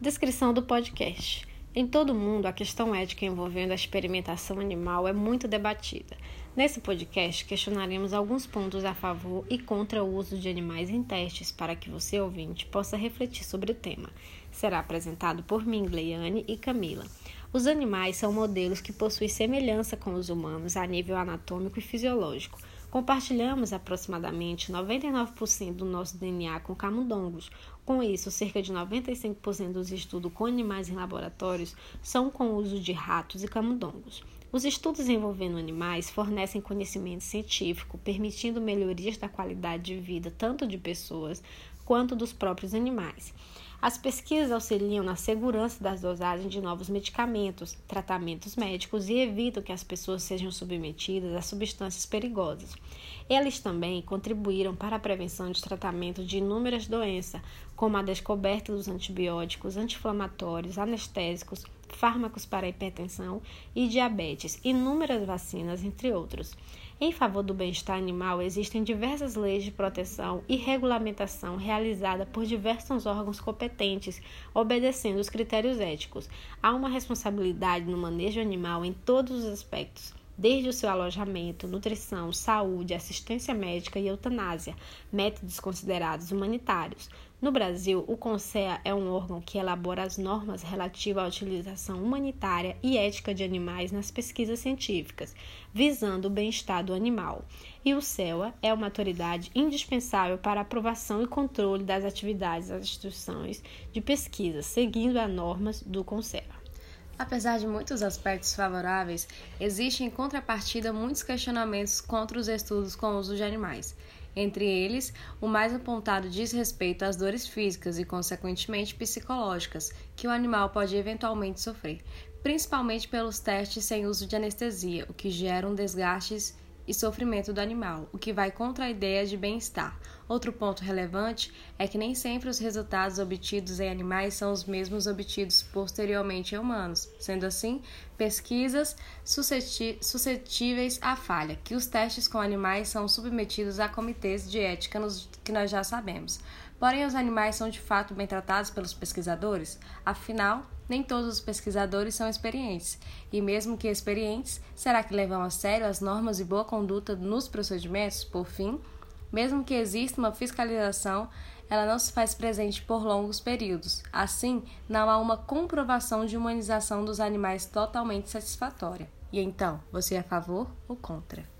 Descrição do podcast. Em todo mundo, a questão ética envolvendo a experimentação animal é muito debatida. Nesse podcast, questionaremos alguns pontos a favor e contra o uso de animais em testes para que você, ouvinte, possa refletir sobre o tema. Será apresentado por mim, Gleiane e Camila. Os animais são modelos que possuem semelhança com os humanos a nível anatômico e fisiológico. Compartilhamos aproximadamente 99% do nosso DNA com camundongos. Com isso, cerca de 95% dos estudos com animais em laboratórios são com o uso de ratos e camundongos. Os estudos envolvendo animais fornecem conhecimento científico, permitindo melhorias da qualidade de vida tanto de pessoas quanto dos próprios animais. As pesquisas auxiliam na segurança das dosagens de novos medicamentos, tratamentos médicos e evitam que as pessoas sejam submetidas a substâncias perigosas. Eles também contribuíram para a prevenção de tratamento de inúmeras doenças, como a descoberta dos antibióticos, anti-inflamatórios, anestésicos, fármacos para hipertensão e diabetes, inúmeras vacinas, entre outros. Em favor do bem-estar animal, existem diversas leis de proteção e regulamentação realizada por diversos órgãos competentes, obedecendo os critérios éticos. Há uma responsabilidade no manejo animal em todos os aspectos, desde o seu alojamento, nutrição, saúde, assistência médica e eutanásia, métodos considerados humanitários. No Brasil, o CONSEA é um órgão que elabora as normas relativas à utilização humanitária e ética de animais nas pesquisas científicas, visando o bem-estar do animal. E o CEA é uma autoridade indispensável para aprovação e controle das atividades das instituições de pesquisa, seguindo as normas do CONSEA. Apesar de muitos aspectos favoráveis, existem em contrapartida muitos questionamentos contra os estudos com o uso de animais. Entre eles, o mais apontado diz respeito às dores físicas e, consequentemente, psicológicas que o animal pode eventualmente sofrer, principalmente pelos testes sem uso de anestesia, o que gera um desgastes e sofrimento do animal, o que vai contra a ideia de bem-estar. Outro ponto relevante é que nem sempre os resultados obtidos em animais são os mesmos obtidos posteriormente em humanos, sendo assim, pesquisas suscetíveis à falha, que os testes com animais são submetidos a comitês de ética nos, que nós já sabemos. Porém, os animais são de fato bem tratados pelos pesquisadores? Afinal, nem todos os pesquisadores são experientes, e mesmo que experientes, será que levam a sério as normas de boa conduta nos procedimentos? Por fim, mesmo que exista uma fiscalização, ela não se faz presente por longos períodos. Assim, não há uma comprovação de humanização dos animais totalmente satisfatória. E então, você é a favor ou contra?